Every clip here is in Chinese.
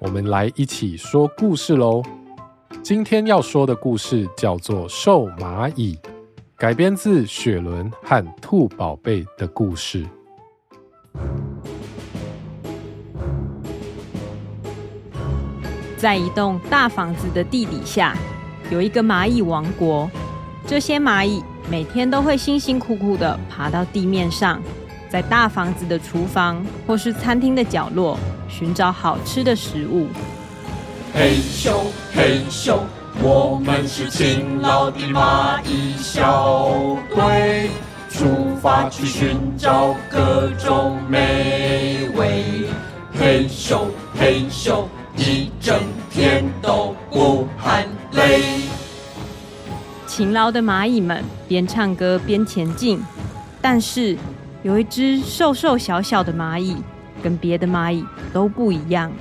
我们来一起说故事喽！今天要说的故事叫做《瘦蚂蚁》，改编自雪伦和兔宝贝的故事。在一栋大房子的地底下，有一个蚂蚁王国。这些蚂蚁每天都会辛辛苦苦的爬到地面上。在大房子的厨房或是餐厅的角落寻找好吃的食物。嘿咻嘿咻，我们是勤劳的蚂蚁小队，出发去寻找各种美味。嘿咻嘿咻，一整天都不喊累。勤劳的蚂蚁们边唱歌边前进，但是。有一只瘦瘦小小的蚂蚁，跟别的蚂蚁都不一样。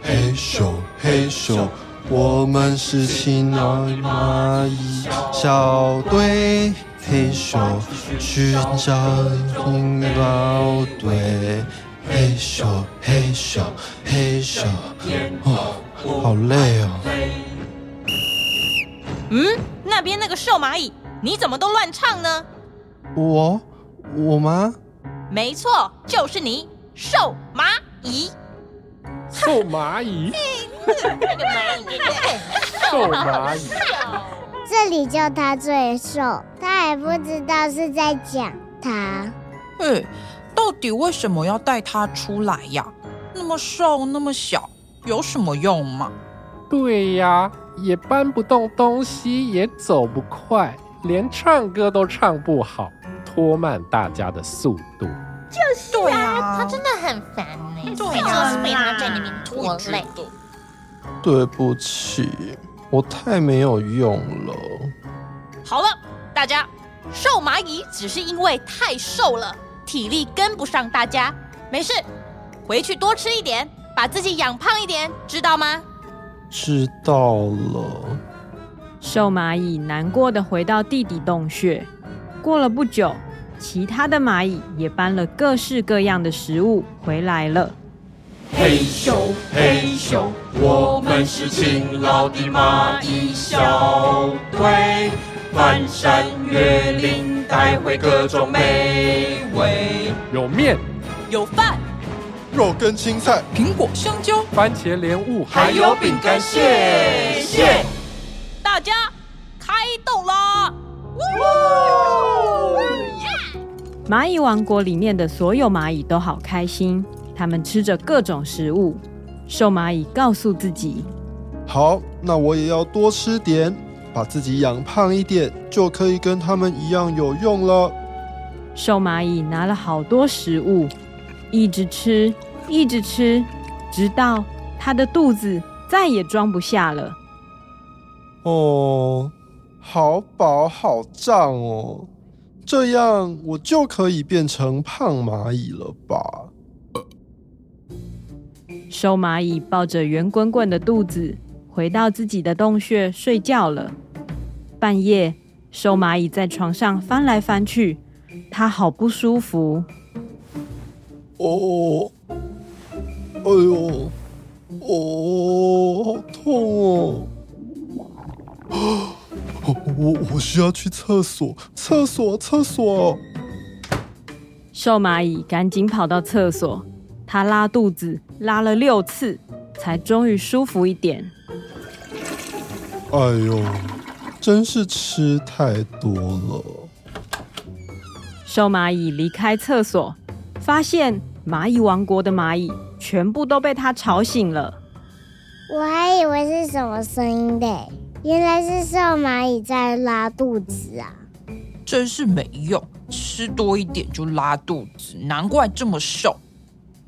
嘿咻嘿咻，我们是勤劳的蚂蚁小队。嘿咻，寻找勤劳队。嘿咻嘿咻嘿咻，哦，好累哦。嗯，那边那个瘦蚂蚁，你怎么都乱唱呢？我。我吗？没错，就是你，瘦蚂蚁。瘦蚂蚁。那个蚂蚁，瘦蚂蚁。这里叫他最瘦，他还不知道是在讲他。哎，到底为什么要带他出来呀？那么瘦，那么小，有什么用吗？对呀，也搬不动东西，也走不快，连唱歌都唱不好。拖慢大家的速度，就是啊，他真的很烦呢。对啊，是被他在里面拖累。对不起，我太没有用了。好了，大家，瘦蚂蚁只是因为太瘦了，体力跟不上大家。没事，回去多吃一点，把自己养胖一点，知道吗？知道了。瘦蚂蚁难过的回到地底洞穴。过了不久。其他的蚂蚁也搬了各式各样的食物回来了。嘿咻嘿咻，我们是勤劳的蚂蚁小队，翻山越岭带回各种美味。有面，有饭，肉跟青菜，苹果、香蕉、番茄、莲雾，还有饼干。谢谢蚂蚁王国里面的所有蚂蚁都好开心，他们吃着各种食物。瘦蚂蚁告诉自己：“好，那我也要多吃点，把自己养胖一点，就可以跟他们一样有用了。”瘦蚂蚁拿了好多食物，一直吃，一直吃，直到它的肚子再也装不下了。哦，好饱，好胀哦。这样我就可以变成胖蚂蚁了吧？瘦蚂蚁抱着圆滚滚的肚子回到自己的洞穴睡觉了。半夜，瘦蚂蚁在床上翻来翻去，它好不舒服。哦，哎呦，哦，好痛哦！我我需要去厕所，厕所厕所。瘦蚂蚁赶紧跑到厕所，它拉肚子拉了六次，才终于舒服一点。哎呦，真是吃太多了。瘦蚂蚁离开厕所，发现蚂蚁王国的蚂蚁全部都被它吵醒了。我还以为是什么声音的。原来是瘦蚂蚁在拉肚子啊！真是没用，吃多一点就拉肚子，难怪这么瘦。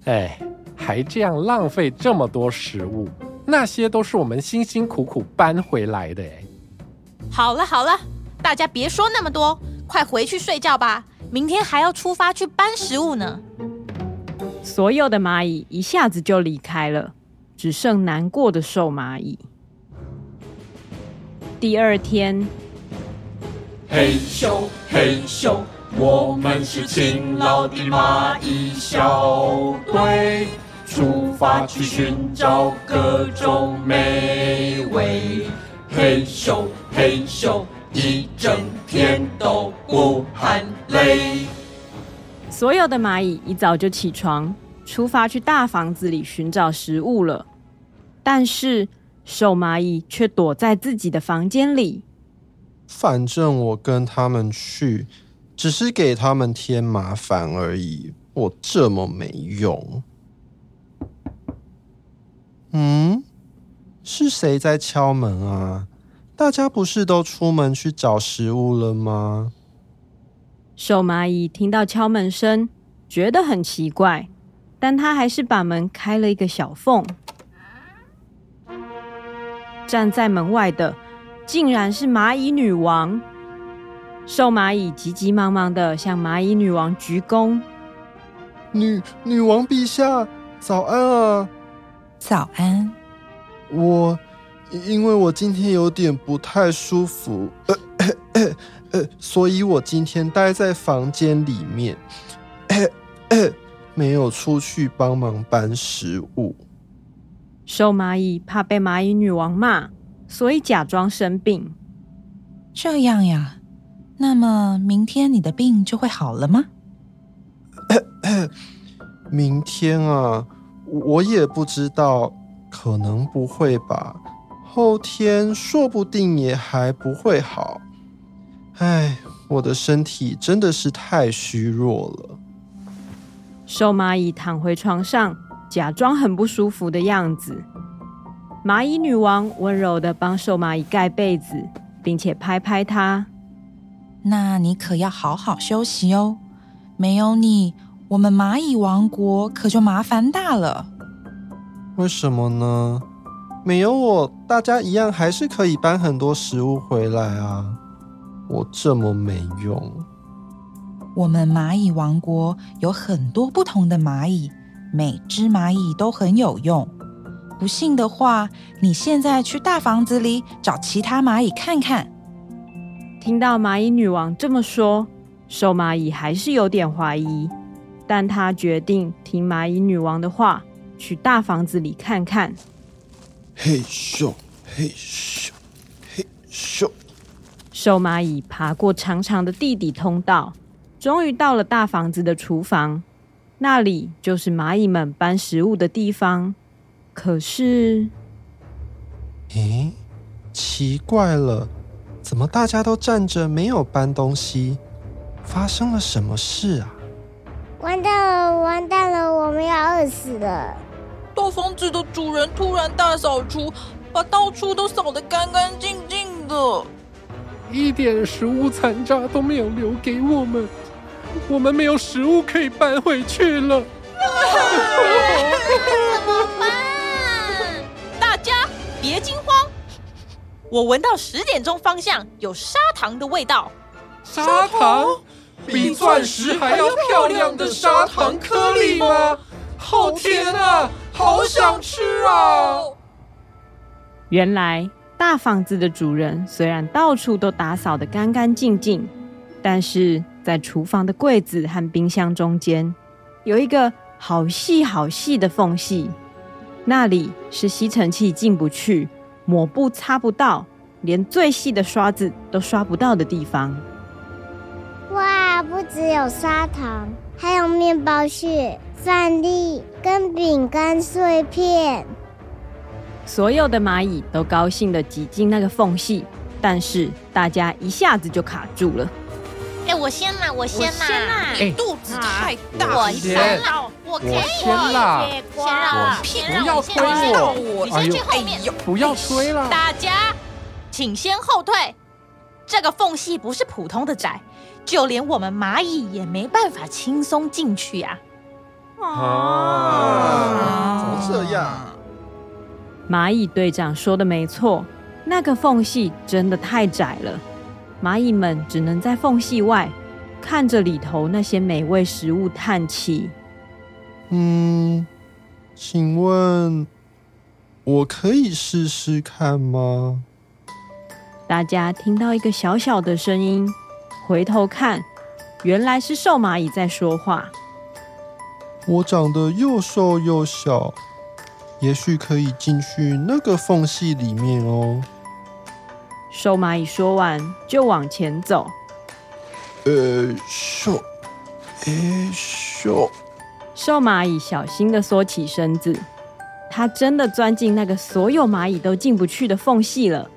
哎，还这样浪费这么多食物，那些都是我们辛辛苦苦搬回来的。哎，好了好了，大家别说那么多，快回去睡觉吧。明天还要出发去搬食物呢。所有的蚂蚁一下子就离开了，只剩难过的瘦蚂蚁。第二天，嘿咻嘿咻，我们是勤劳的蚂蚁小队，出发去寻找各种美味。嘿咻嘿咻。一整天都不喊累。所有的蚂蚁一早就起床，出发去大房子里寻找食物了。但是瘦蚂蚁却躲在自己的房间里。反正我跟他们去，只是给他们添麻烦而已。我这么没用。嗯，是谁在敲门啊？大家不是都出门去找食物了吗？瘦蚂蚁听到敲门声，觉得很奇怪，但他还是把门开了一个小缝。站在门外的，竟然是蚂蚁女王。瘦蚂蚁急急忙忙的向蚂蚁女王鞠躬：“女女王陛下，早安啊！早安，我。”因为我今天有点不太舒服，呃呃呃呃，所以我今天待在房间里面，呃呃，没有出去帮忙搬食物。瘦蚂蚁怕被蚂蚁女王骂，所以假装生病。这样呀？那么明天你的病就会好了吗？明天啊，我也不知道，可能不会吧。后天说不定也还不会好，唉，我的身体真的是太虚弱了。瘦蚂蚁躺回床上，假装很不舒服的样子。蚂蚁女王温柔的帮瘦蚂蚁盖被子，并且拍拍它：“那你可要好好休息哦，没有你，我们蚂蚁王国可就麻烦大了。”为什么呢？没有我，大家一样还是可以搬很多食物回来啊！我这么没用。我们蚂蚁王国有很多不同的蚂蚁，每只蚂蚁都很有用。不信的话，你现在去大房子里找其他蚂蚁看看。听到蚂蚁女王这么说，瘦蚂蚁还是有点怀疑，但他决定听蚂蚁女王的话，去大房子里看看。嘿咻，嘿咻，嘿咻！瘦蚂蚁爬过长长的地底通道，终于到了大房子的厨房。那里就是蚂蚁们搬食物的地方。可是，咦，奇怪了，怎么大家都站着没有搬东西？发生了什么事啊？完蛋了，完蛋了，我们要饿死了！大房子的主人突然大扫除，把到处都扫得干干净净的，一点食物残渣都没有留给我们，我们没有食物可以搬回去了。怎么办？大家别惊慌，我闻到十点钟方向有砂糖的味道。砂糖？比钻石还要漂亮的砂糖颗粒吗？好甜啊！好想吃啊！原来大房子的主人虽然到处都打扫的干干净净，但是在厨房的柜子和冰箱中间有一个好细好细的缝隙，那里是吸尘器进不去、抹布擦不到、连最细的刷子都刷不到的地方。哇，不只有砂糖，还有面包屑。饭粒跟饼干碎片，所有的蚂蚁都高兴地挤进那个缝隙，但是大家一下子就卡住了。哎，我先啦，我先啦！你肚子太大，我先啦，我先啦，先啦，不要推我，你先去后面，不要推了。大家请先后退，这个缝隙不是普通的窄，就连我们蚂蚁也没办法轻松进去呀。啊！怎么这样？蚂蚁队长说的没错，那个缝隙真的太窄了，蚂蚁们只能在缝隙外看着里头那些美味食物叹气。嗯，请问我可以试试看吗？大家听到一个小小的声音，回头看，原来是瘦蚂蚁在说话。我长得又瘦又小，也许可以进去那个缝隙里面哦。瘦蚂蚁说完，就往前走。呃，瘦，哎，瘦。瘦蚂蚁小心的缩起身子，它真的钻进那个所有蚂蚁都进不去的缝隙了。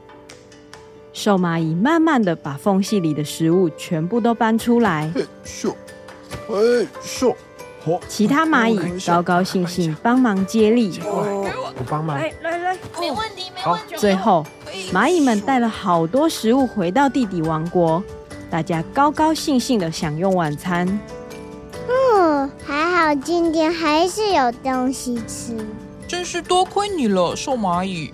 瘦蚂蚁慢慢的把缝隙里的食物全部都搬出来。咻，哎咻，其他蚂蚁高高兴兴帮忙接力。我帮忙。来来来，没问题，没问题。最后，蚂蚁们带了好多食物回到地底王国，大家高高兴兴的享用晚餐。嗯，还好今天还是有东西吃。真是多亏你了，瘦蚂蚁。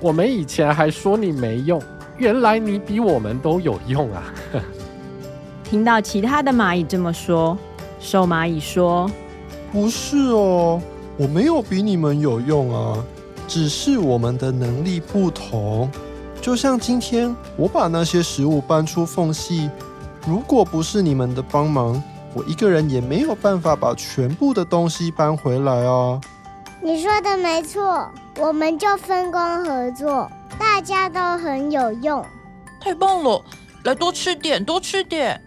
我们以前还说你没用。原来你比我们都有用啊！听到其他的蚂蚁这么说，瘦蚂蚁说：“不是哦，我没有比你们有用啊，只是我们的能力不同。就像今天我把那些食物搬出缝隙，如果不是你们的帮忙，我一个人也没有办法把全部的东西搬回来啊。”你说的没错，我们就分工合作。大家都很有用，太棒了！来多吃点，多吃点。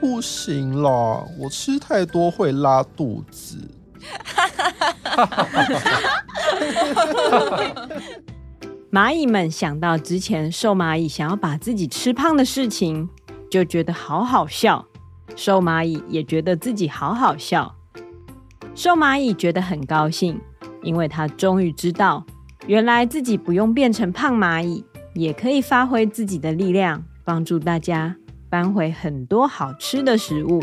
不行啦，我吃太多会拉肚子。蚂蚁们想到之前瘦蚂蚁想要把自己吃胖的事情，就觉得好好笑。瘦蚂蚁也觉得自己好好笑。瘦蚂蚁觉得很高兴，因为他终于知道。原来自己不用变成胖蚂蚁，也可以发挥自己的力量，帮助大家搬回很多好吃的食物。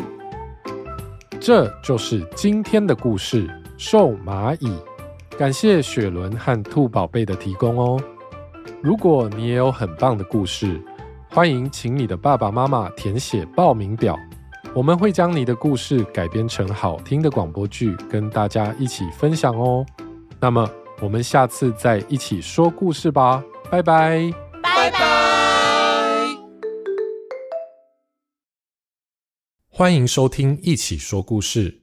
这就是今天的故事《瘦蚂蚁》。感谢雪伦和兔宝贝的提供哦。如果你也有很棒的故事，欢迎请你的爸爸妈妈填写报名表，我们会将你的故事改编成好听的广播剧，跟大家一起分享哦。那么。我们下次再一起说故事吧，拜拜，拜拜。欢迎收听一起说故事。